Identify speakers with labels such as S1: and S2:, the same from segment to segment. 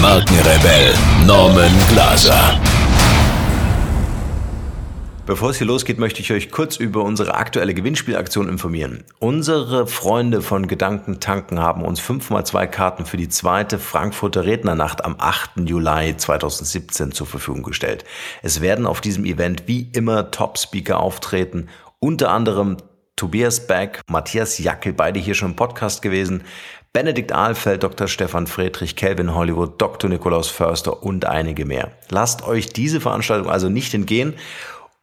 S1: Markenrebell Norman Glaser.
S2: Bevor es hier losgeht, möchte ich euch kurz über unsere aktuelle Gewinnspielaktion informieren. Unsere Freunde von Gedanken tanken haben uns 5x2 Karten für die zweite Frankfurter Rednernacht am 8. Juli 2017 zur Verfügung gestellt. Es werden auf diesem Event wie immer Top-Speaker auftreten, unter anderem Tobias Beck, Matthias Jackel, beide hier schon im Podcast gewesen, Benedikt Ahlfeld, Dr. Stefan Friedrich, Calvin Hollywood, Dr. Nikolaus Förster und einige mehr. Lasst euch diese Veranstaltung also nicht entgehen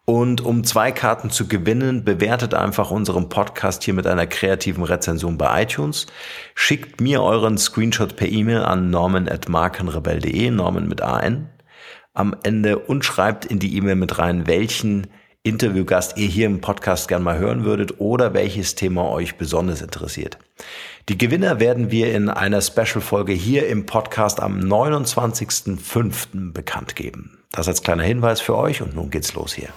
S2: und um zwei Karten zu gewinnen, bewertet einfach unseren Podcast hier mit einer kreativen Rezension bei iTunes. Schickt mir euren Screenshot per E-Mail an norman.markenrebell.de, Norman mit AN, am Ende und schreibt in die E-Mail mit rein, welchen Interviewgast ihr hier im Podcast gern mal hören würdet oder welches Thema euch besonders interessiert. Die Gewinner werden wir in einer Special-Folge hier im Podcast am 29.05. bekannt geben. Das als kleiner Hinweis für euch und nun geht's los hier.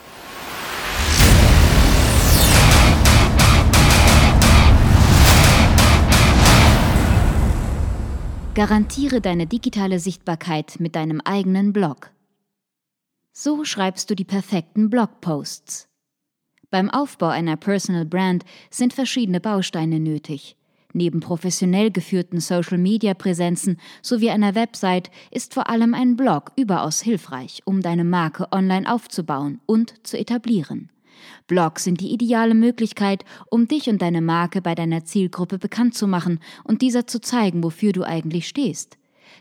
S3: Garantiere deine digitale Sichtbarkeit mit deinem eigenen Blog. So schreibst du die perfekten Blogposts. Beim Aufbau einer Personal Brand sind verschiedene Bausteine nötig. Neben professionell geführten Social-Media-Präsenzen sowie einer Website ist vor allem ein Blog überaus hilfreich, um deine Marke online aufzubauen und zu etablieren. Blogs sind die ideale Möglichkeit, um dich und deine Marke bei deiner Zielgruppe bekannt zu machen und dieser zu zeigen, wofür du eigentlich stehst.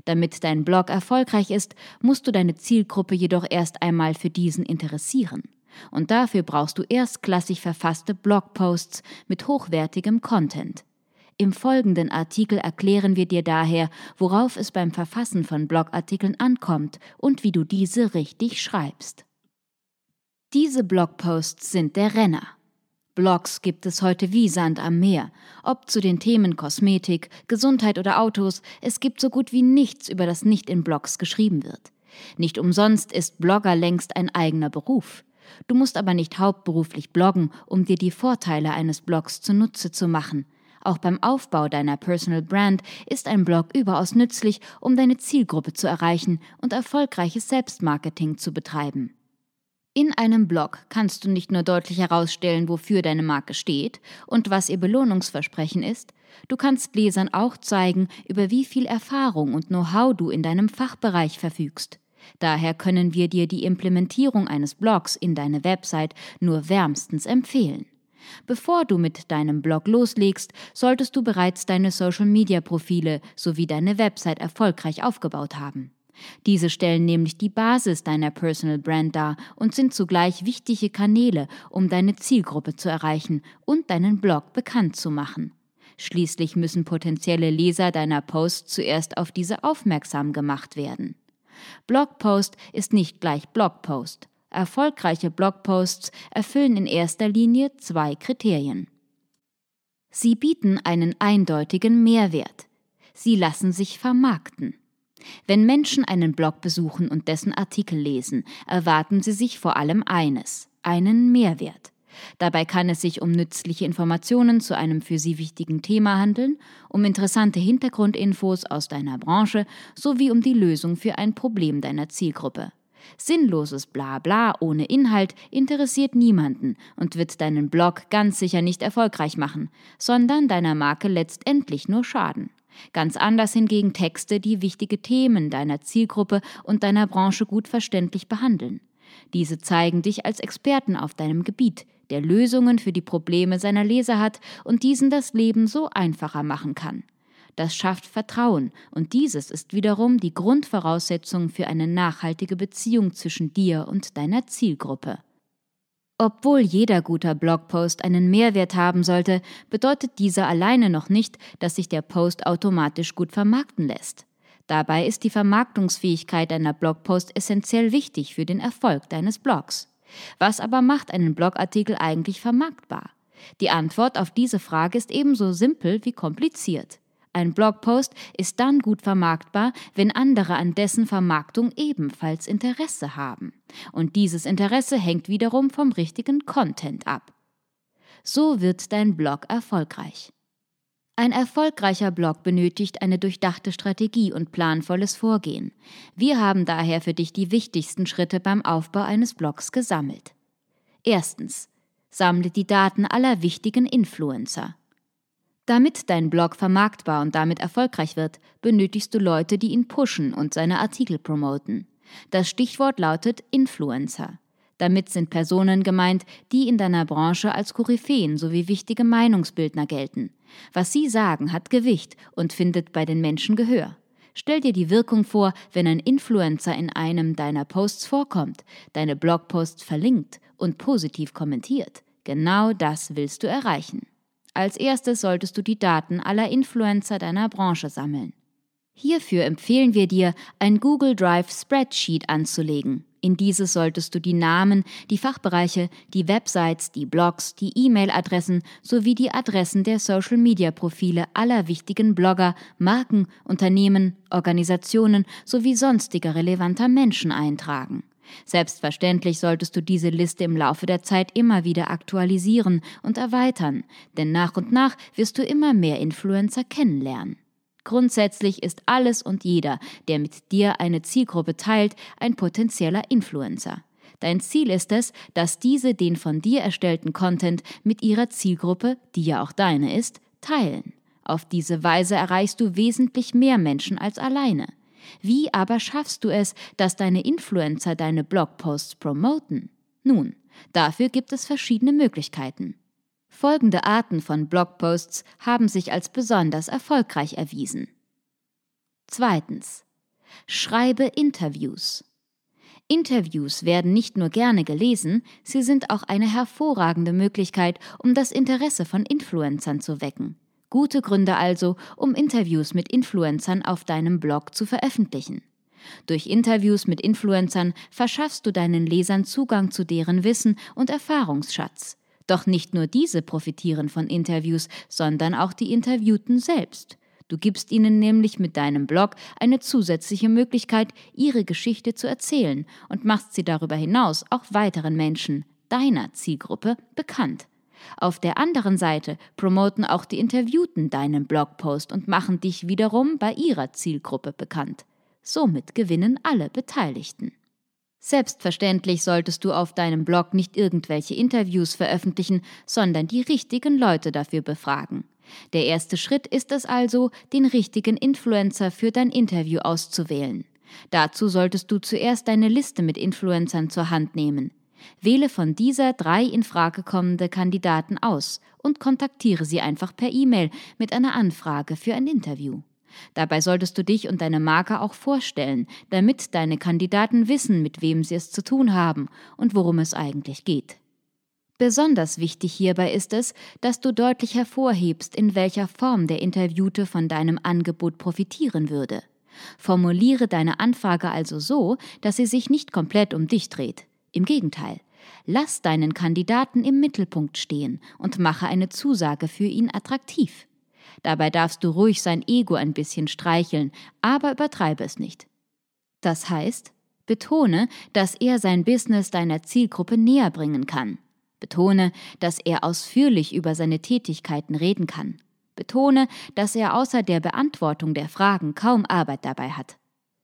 S3: Damit dein Blog erfolgreich ist, musst du deine Zielgruppe jedoch erst einmal für diesen interessieren. Und dafür brauchst du erstklassig verfasste Blogposts mit hochwertigem Content. Im folgenden Artikel erklären wir dir daher, worauf es beim Verfassen von Blogartikeln ankommt und wie du diese richtig schreibst. Diese Blogposts sind der Renner. Blogs gibt es heute wie Sand am Meer. Ob zu den Themen Kosmetik, Gesundheit oder Autos, es gibt so gut wie nichts, über das nicht in Blogs geschrieben wird. Nicht umsonst ist Blogger längst ein eigener Beruf. Du musst aber nicht hauptberuflich bloggen, um dir die Vorteile eines Blogs zunutze zu machen. Auch beim Aufbau deiner Personal Brand ist ein Blog überaus nützlich, um deine Zielgruppe zu erreichen und erfolgreiches Selbstmarketing zu betreiben. In einem Blog kannst du nicht nur deutlich herausstellen, wofür deine Marke steht und was ihr Belohnungsversprechen ist, du kannst Lesern auch zeigen, über wie viel Erfahrung und Know-how du in deinem Fachbereich verfügst. Daher können wir dir die Implementierung eines Blogs in deine Website nur wärmstens empfehlen. Bevor du mit deinem Blog loslegst, solltest du bereits deine Social-Media-Profile sowie deine Website erfolgreich aufgebaut haben. Diese stellen nämlich die Basis deiner Personal Brand dar und sind zugleich wichtige Kanäle, um deine Zielgruppe zu erreichen und deinen Blog bekannt zu machen. Schließlich müssen potenzielle Leser deiner Posts zuerst auf diese aufmerksam gemacht werden. Blogpost ist nicht gleich Blogpost. Erfolgreiche Blogposts erfüllen in erster Linie zwei Kriterien. Sie bieten einen eindeutigen Mehrwert. Sie lassen sich vermarkten. Wenn Menschen einen Blog besuchen und dessen Artikel lesen, erwarten sie sich vor allem eines, einen Mehrwert. Dabei kann es sich um nützliche Informationen zu einem für sie wichtigen Thema handeln, um interessante Hintergrundinfos aus deiner Branche sowie um die Lösung für ein Problem deiner Zielgruppe. Sinnloses Blabla ohne Inhalt interessiert niemanden und wird deinen Blog ganz sicher nicht erfolgreich machen, sondern deiner Marke letztendlich nur schaden. Ganz anders hingegen Texte, die wichtige Themen deiner Zielgruppe und deiner Branche gut verständlich behandeln. Diese zeigen dich als Experten auf deinem Gebiet, der Lösungen für die Probleme seiner Leser hat und diesen das Leben so einfacher machen kann. Das schafft Vertrauen und dieses ist wiederum die Grundvoraussetzung für eine nachhaltige Beziehung zwischen dir und deiner Zielgruppe. Obwohl jeder guter Blogpost einen Mehrwert haben sollte, bedeutet dieser alleine noch nicht, dass sich der Post automatisch gut vermarkten lässt. Dabei ist die Vermarktungsfähigkeit deiner Blogpost essentiell wichtig für den Erfolg deines Blogs. Was aber macht einen Blogartikel eigentlich vermarktbar? Die Antwort auf diese Frage ist ebenso simpel wie kompliziert. Ein Blogpost ist dann gut vermarktbar, wenn andere an dessen Vermarktung ebenfalls Interesse haben. Und dieses Interesse hängt wiederum vom richtigen Content ab. So wird dein Blog erfolgreich. Ein erfolgreicher Blog benötigt eine durchdachte Strategie und planvolles Vorgehen. Wir haben daher für dich die wichtigsten Schritte beim Aufbau eines Blogs gesammelt. Erstens. Sammle die Daten aller wichtigen Influencer. Damit dein Blog vermarktbar und damit erfolgreich wird, benötigst du Leute, die ihn pushen und seine Artikel promoten. Das Stichwort lautet Influencer. Damit sind Personen gemeint, die in deiner Branche als Koryphäen sowie wichtige Meinungsbildner gelten. Was sie sagen, hat Gewicht und findet bei den Menschen Gehör. Stell dir die Wirkung vor, wenn ein Influencer in einem deiner Posts vorkommt, deine Blogposts verlinkt und positiv kommentiert. Genau das willst du erreichen. Als erstes solltest du die Daten aller Influencer deiner Branche sammeln. Hierfür empfehlen wir dir, ein Google Drive Spreadsheet anzulegen. In dieses solltest du die Namen, die Fachbereiche, die Websites, die Blogs, die E-Mail-Adressen sowie die Adressen der Social-Media-Profile aller wichtigen Blogger, Marken, Unternehmen, Organisationen sowie sonstiger relevanter Menschen eintragen. Selbstverständlich solltest du diese Liste im Laufe der Zeit immer wieder aktualisieren und erweitern, denn nach und nach wirst du immer mehr Influencer kennenlernen. Grundsätzlich ist alles und jeder, der mit dir eine Zielgruppe teilt, ein potenzieller Influencer. Dein Ziel ist es, dass diese den von dir erstellten Content mit ihrer Zielgruppe, die ja auch deine ist, teilen. Auf diese Weise erreichst du wesentlich mehr Menschen als alleine. Wie aber schaffst du es, dass deine Influencer deine Blogposts promoten? Nun, dafür gibt es verschiedene Möglichkeiten. Folgende Arten von Blogposts haben sich als besonders erfolgreich erwiesen. Zweitens. Schreibe Interviews. Interviews werden nicht nur gerne gelesen, sie sind auch eine hervorragende Möglichkeit, um das Interesse von Influencern zu wecken. Gute Gründe also, um Interviews mit Influencern auf deinem Blog zu veröffentlichen. Durch Interviews mit Influencern verschaffst du deinen Lesern Zugang zu deren Wissen und Erfahrungsschatz. Doch nicht nur diese profitieren von Interviews, sondern auch die Interviewten selbst. Du gibst ihnen nämlich mit deinem Blog eine zusätzliche Möglichkeit, ihre Geschichte zu erzählen und machst sie darüber hinaus auch weiteren Menschen, deiner Zielgruppe, bekannt. Auf der anderen Seite promoten auch die Interviewten deinen Blogpost und machen dich wiederum bei ihrer Zielgruppe bekannt. Somit gewinnen alle Beteiligten. Selbstverständlich solltest du auf deinem Blog nicht irgendwelche Interviews veröffentlichen, sondern die richtigen Leute dafür befragen. Der erste Schritt ist es also, den richtigen Influencer für dein Interview auszuwählen. Dazu solltest du zuerst deine Liste mit Influencern zur Hand nehmen. Wähle von dieser drei in Frage kommende Kandidaten aus und kontaktiere sie einfach per E-Mail mit einer Anfrage für ein Interview. Dabei solltest du dich und deine Marke auch vorstellen, damit deine Kandidaten wissen, mit wem sie es zu tun haben und worum es eigentlich geht. Besonders wichtig hierbei ist es, dass du deutlich hervorhebst, in welcher Form der Interviewte von deinem Angebot profitieren würde. Formuliere deine Anfrage also so, dass sie sich nicht komplett um dich dreht. Im Gegenteil, lass deinen Kandidaten im Mittelpunkt stehen und mache eine Zusage für ihn attraktiv. Dabei darfst du ruhig sein Ego ein bisschen streicheln, aber übertreibe es nicht. Das heißt, betone, dass er sein Business deiner Zielgruppe näher bringen kann. Betone, dass er ausführlich über seine Tätigkeiten reden kann. Betone, dass er außer der Beantwortung der Fragen kaum Arbeit dabei hat.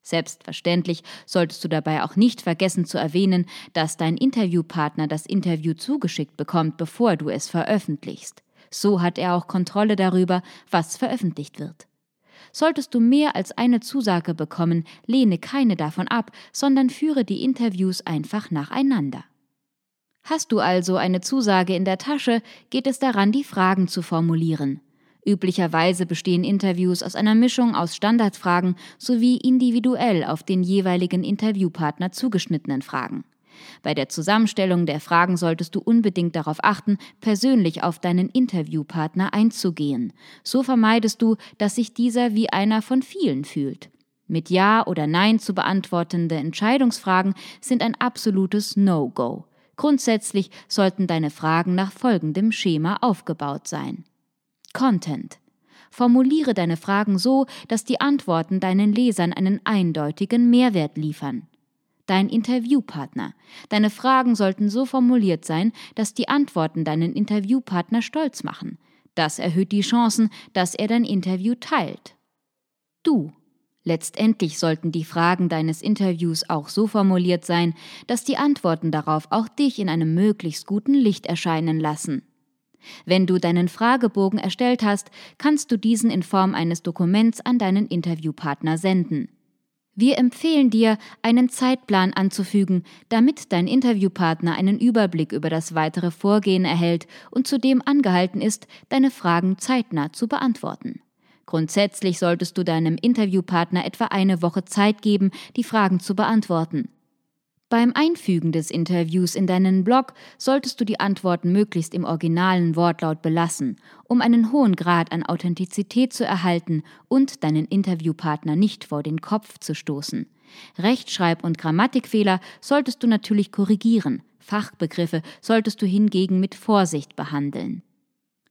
S3: Selbstverständlich solltest du dabei auch nicht vergessen zu erwähnen, dass dein Interviewpartner das Interview zugeschickt bekommt, bevor du es veröffentlichst. So hat er auch Kontrolle darüber, was veröffentlicht wird. Solltest du mehr als eine Zusage bekommen, lehne keine davon ab, sondern führe die Interviews einfach nacheinander. Hast du also eine Zusage in der Tasche, geht es daran, die Fragen zu formulieren. Üblicherweise bestehen Interviews aus einer Mischung aus Standardfragen sowie individuell auf den jeweiligen Interviewpartner zugeschnittenen Fragen. Bei der Zusammenstellung der Fragen solltest du unbedingt darauf achten, persönlich auf deinen Interviewpartner einzugehen. So vermeidest du, dass sich dieser wie einer von vielen fühlt. Mit Ja oder Nein zu beantwortende Entscheidungsfragen sind ein absolutes No-Go. Grundsätzlich sollten deine Fragen nach folgendem Schema aufgebaut sein. Content. Formuliere deine Fragen so, dass die Antworten deinen Lesern einen eindeutigen Mehrwert liefern. Dein Interviewpartner. Deine Fragen sollten so formuliert sein, dass die Antworten deinen Interviewpartner stolz machen. Das erhöht die Chancen, dass er dein Interview teilt. Du. Letztendlich sollten die Fragen deines Interviews auch so formuliert sein, dass die Antworten darauf auch dich in einem möglichst guten Licht erscheinen lassen. Wenn du deinen Fragebogen erstellt hast, kannst du diesen in Form eines Dokuments an deinen Interviewpartner senden. Wir empfehlen dir, einen Zeitplan anzufügen, damit dein Interviewpartner einen Überblick über das weitere Vorgehen erhält und zudem angehalten ist, deine Fragen zeitnah zu beantworten. Grundsätzlich solltest du deinem Interviewpartner etwa eine Woche Zeit geben, die Fragen zu beantworten. Beim Einfügen des Interviews in deinen Blog solltest du die Antworten möglichst im originalen Wortlaut belassen, um einen hohen Grad an Authentizität zu erhalten und deinen Interviewpartner nicht vor den Kopf zu stoßen. Rechtschreib- und Grammatikfehler solltest du natürlich korrigieren, Fachbegriffe solltest du hingegen mit Vorsicht behandeln.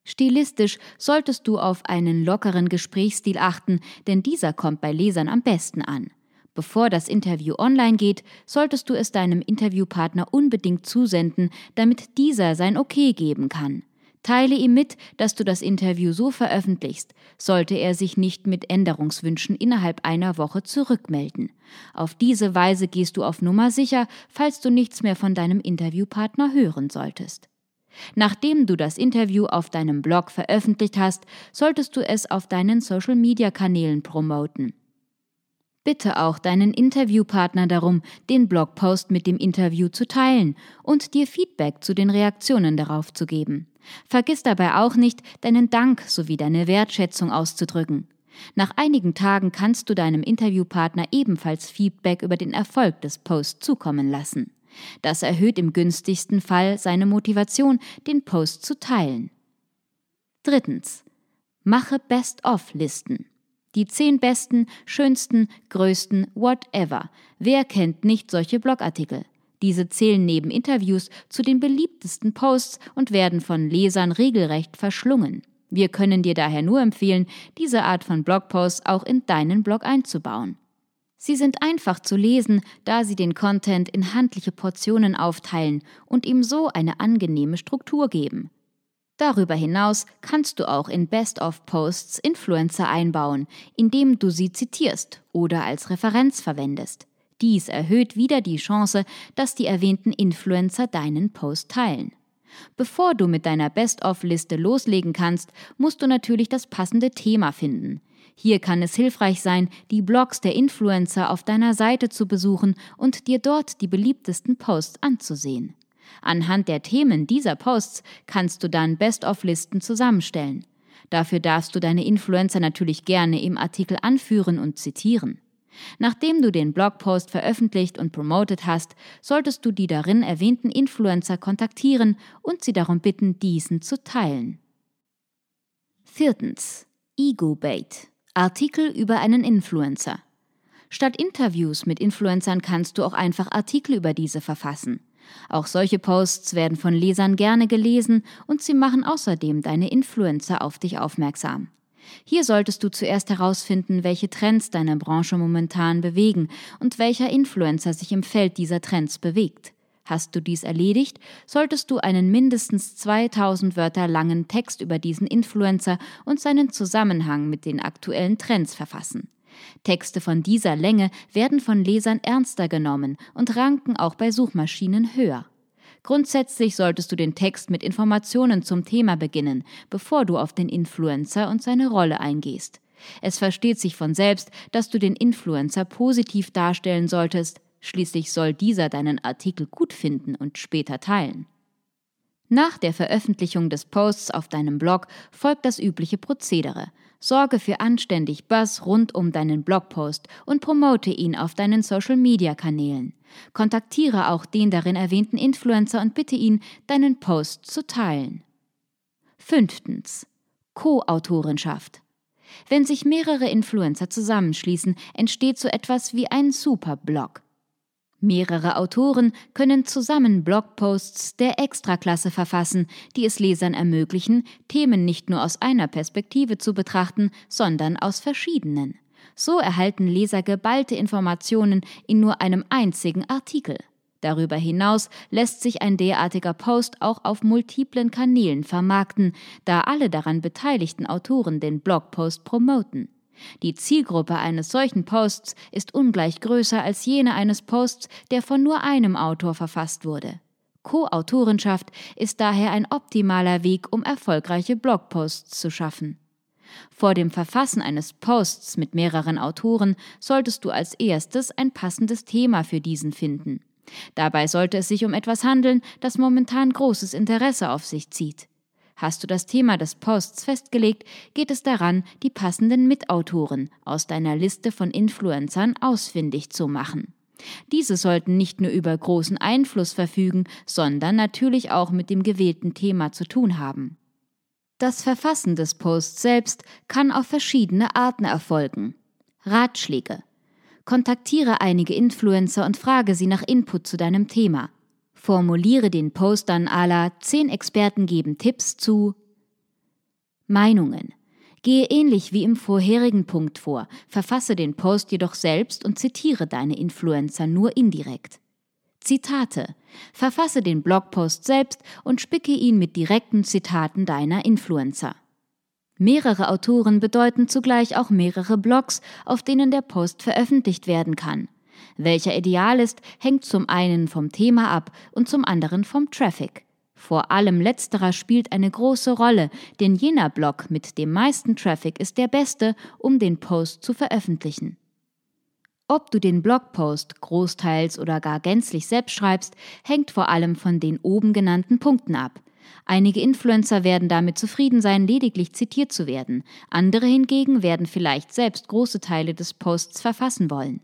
S3: Stilistisch solltest du auf einen lockeren Gesprächsstil achten, denn dieser kommt bei Lesern am besten an. Bevor das Interview online geht, solltest du es deinem Interviewpartner unbedingt zusenden, damit dieser sein Okay geben kann. Teile ihm mit, dass du das Interview so veröffentlichst, sollte er sich nicht mit Änderungswünschen innerhalb einer Woche zurückmelden. Auf diese Weise gehst du auf Nummer sicher, falls du nichts mehr von deinem Interviewpartner hören solltest. Nachdem du das Interview auf deinem Blog veröffentlicht hast, solltest du es auf deinen Social-Media-Kanälen promoten. Bitte auch deinen Interviewpartner darum, den Blogpost mit dem Interview zu teilen und dir Feedback zu den Reaktionen darauf zu geben. Vergiss dabei auch nicht, deinen Dank sowie deine Wertschätzung auszudrücken. Nach einigen Tagen kannst du deinem Interviewpartner ebenfalls Feedback über den Erfolg des Posts zukommen lassen. Das erhöht im günstigsten Fall seine Motivation, den Post zu teilen. Drittens. Mache Best-of-Listen. Die zehn besten, schönsten, größten, whatever. Wer kennt nicht solche Blogartikel? Diese zählen neben Interviews zu den beliebtesten Posts und werden von Lesern regelrecht verschlungen. Wir können dir daher nur empfehlen, diese Art von Blogposts auch in deinen Blog einzubauen. Sie sind einfach zu lesen, da sie den Content in handliche Portionen aufteilen und ihm so eine angenehme Struktur geben. Darüber hinaus kannst du auch in Best-of-Posts Influencer einbauen, indem du sie zitierst oder als Referenz verwendest. Dies erhöht wieder die Chance, dass die erwähnten Influencer deinen Post teilen. Bevor du mit deiner Best-of-Liste loslegen kannst, musst du natürlich das passende Thema finden. Hier kann es hilfreich sein, die Blogs der Influencer auf deiner Seite zu besuchen und dir dort die beliebtesten Posts anzusehen. Anhand der Themen dieser Posts kannst du dann Best-of-Listen zusammenstellen. Dafür darfst du deine Influencer natürlich gerne im Artikel anführen und zitieren. Nachdem du den Blogpost veröffentlicht und promotet hast, solltest du die darin erwähnten Influencer kontaktieren und sie darum bitten, diesen zu teilen. Viertens. Ego-Bait. Artikel über einen Influencer. Statt Interviews mit Influencern kannst du auch einfach Artikel über diese verfassen. Auch solche Posts werden von Lesern gerne gelesen und sie machen außerdem deine Influencer auf dich aufmerksam. Hier solltest du zuerst herausfinden, welche Trends deine Branche momentan bewegen und welcher Influencer sich im Feld dieser Trends bewegt. Hast du dies erledigt, solltest du einen mindestens 2000 Wörter langen Text über diesen Influencer und seinen Zusammenhang mit den aktuellen Trends verfassen. Texte von dieser Länge werden von Lesern ernster genommen und ranken auch bei Suchmaschinen höher. Grundsätzlich solltest du den Text mit Informationen zum Thema beginnen, bevor du auf den Influencer und seine Rolle eingehst. Es versteht sich von selbst, dass du den Influencer positiv darstellen solltest, schließlich soll dieser deinen Artikel gut finden und später teilen. Nach der Veröffentlichung des Posts auf deinem Blog folgt das übliche Prozedere. Sorge für anständig Buzz rund um deinen Blogpost und promote ihn auf deinen Social-Media-Kanälen. Kontaktiere auch den darin erwähnten Influencer und bitte ihn, deinen Post zu teilen. Fünftens. Co-Autorenschaft. Wenn sich mehrere Influencer zusammenschließen, entsteht so etwas wie ein Superblog. Mehrere Autoren können zusammen Blogposts der Extraklasse verfassen, die es Lesern ermöglichen, Themen nicht nur aus einer Perspektive zu betrachten, sondern aus verschiedenen. So erhalten Leser geballte Informationen in nur einem einzigen Artikel. Darüber hinaus lässt sich ein derartiger Post auch auf multiplen Kanälen vermarkten, da alle daran beteiligten Autoren den Blogpost promoten. Die Zielgruppe eines solchen Posts ist ungleich größer als jene eines Posts, der von nur einem Autor verfasst wurde. Co-Autorenschaft ist daher ein optimaler Weg, um erfolgreiche Blogposts zu schaffen. Vor dem Verfassen eines Posts mit mehreren Autoren solltest du als erstes ein passendes Thema für diesen finden. Dabei sollte es sich um etwas handeln, das momentan großes Interesse auf sich zieht. Hast du das Thema des Posts festgelegt, geht es daran, die passenden Mitautoren aus deiner Liste von Influencern ausfindig zu machen. Diese sollten nicht nur über großen Einfluss verfügen, sondern natürlich auch mit dem gewählten Thema zu tun haben. Das Verfassen des Posts selbst kann auf verschiedene Arten erfolgen. Ratschläge, Kontaktiere einige Influencer und frage sie nach Input zu deinem Thema. Formuliere den Post dann la 10 Experten geben Tipps zu Meinungen. Gehe ähnlich wie im vorherigen Punkt vor, verfasse den Post jedoch selbst und zitiere deine Influencer nur indirekt. Zitate. Verfasse den Blogpost selbst und spicke ihn mit direkten Zitaten deiner Influencer. Mehrere Autoren bedeuten zugleich auch mehrere Blogs, auf denen der Post veröffentlicht werden kann. Welcher ideal ist, hängt zum einen vom Thema ab und zum anderen vom Traffic. Vor allem letzterer spielt eine große Rolle, denn jener Blog mit dem meisten Traffic ist der beste, um den Post zu veröffentlichen. Ob du den Blogpost großteils oder gar gänzlich selbst schreibst, hängt vor allem von den oben genannten Punkten ab. Einige Influencer werden damit zufrieden sein, lediglich zitiert zu werden, andere hingegen werden vielleicht selbst große Teile des Posts verfassen wollen.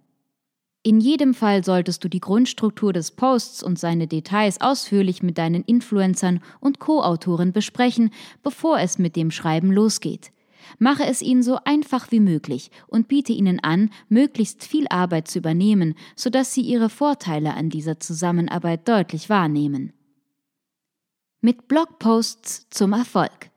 S3: In jedem Fall solltest du die Grundstruktur des Posts und seine Details ausführlich mit deinen Influencern und Co-Autoren besprechen, bevor es mit dem Schreiben losgeht. Mache es ihnen so einfach wie möglich und biete ihnen an, möglichst viel Arbeit zu übernehmen, sodass sie ihre Vorteile an dieser Zusammenarbeit deutlich wahrnehmen. Mit Blogposts zum Erfolg.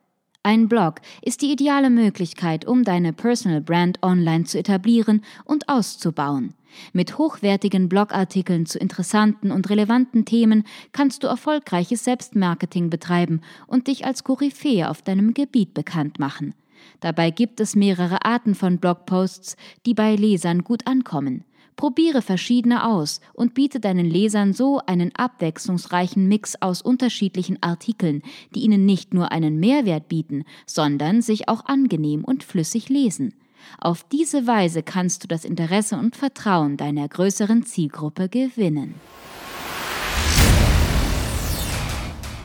S3: Ein Blog ist die ideale Möglichkeit, um deine Personal Brand online zu etablieren und auszubauen. Mit hochwertigen Blogartikeln zu interessanten und relevanten Themen kannst du erfolgreiches Selbstmarketing betreiben und dich als Koryphäe auf deinem Gebiet bekannt machen. Dabei gibt es mehrere Arten von Blogposts, die bei Lesern gut ankommen. Probiere verschiedene aus und biete deinen Lesern so einen abwechslungsreichen Mix aus unterschiedlichen Artikeln, die ihnen nicht nur einen Mehrwert bieten, sondern sich auch angenehm und flüssig lesen. Auf diese Weise kannst du das Interesse und Vertrauen deiner größeren Zielgruppe gewinnen.